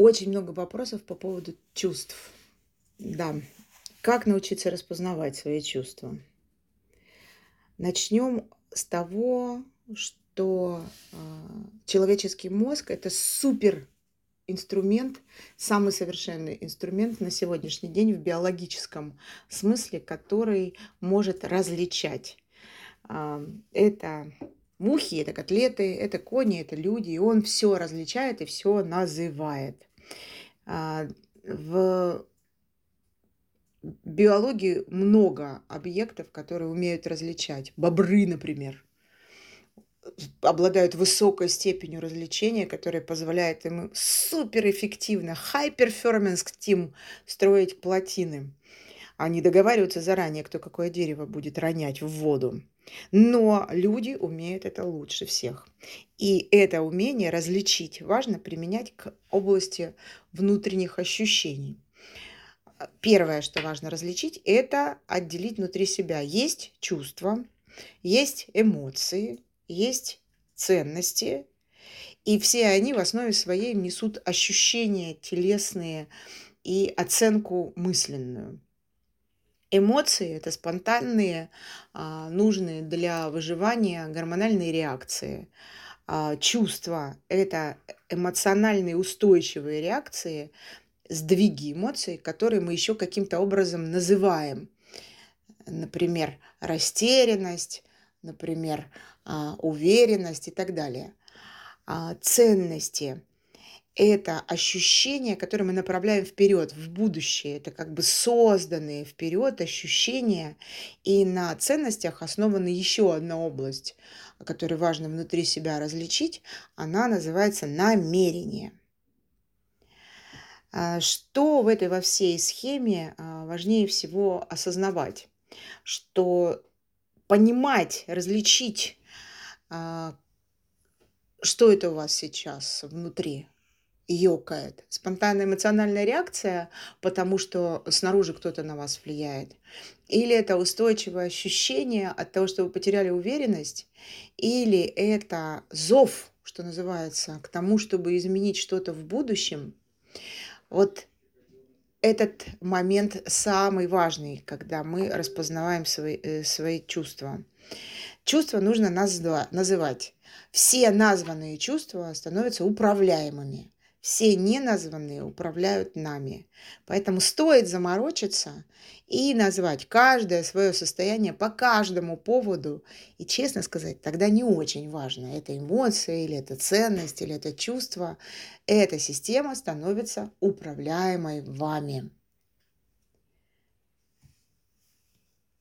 Очень много вопросов по поводу чувств. Да. Как научиться распознавать свои чувства? Начнем с того, что э, человеческий мозг это супер инструмент, самый совершенный инструмент на сегодняшний день в биологическом смысле, который может различать. Э, это мухи, это котлеты, это кони, это люди, и он все различает и все называет. А, в биологии много объектов, которые умеют различать. Бобры, например, обладают высокой степенью развлечения, которая позволяет им суперэффективно, high team строить плотины. Они договариваются заранее, кто какое дерево будет ронять в воду. Но люди умеют это лучше всех. И это умение различить важно применять к области внутренних ощущений. Первое, что важно различить, это отделить внутри себя. Есть чувства, есть эмоции, есть ценности, и все они в основе своей несут ощущения телесные и оценку мысленную. Эмоции – это спонтанные, а, нужные для выживания гормональные реакции. А, чувства – это эмоциональные устойчивые реакции, сдвиги эмоций, которые мы еще каким-то образом называем. Например, растерянность, например, а, уверенность и так далее. Ценности это ощущения, которые мы направляем вперед, в будущее. Это как бы созданные вперед ощущения. И на ценностях основана еще одна область, которую важно внутри себя различить. Она называется намерение. А, что в этой во всей схеме а, важнее всего осознавать? Что понимать, различить, а, что это у вас сейчас внутри, ёкает. Спонтанная эмоциональная реакция, потому что снаружи кто-то на вас влияет. Или это устойчивое ощущение от того, что вы потеряли уверенность, или это зов, что называется, к тому, чтобы изменить что-то в будущем. Вот этот момент самый важный, когда мы распознаваем свои, э, свои чувства. Чувства нужно называть. Все названные чувства становятся управляемыми все неназванные управляют нами. Поэтому стоит заморочиться и назвать каждое свое состояние по каждому поводу. И честно сказать, тогда не очень важно, это эмоция или это ценность или это чувство. Эта система становится управляемой вами.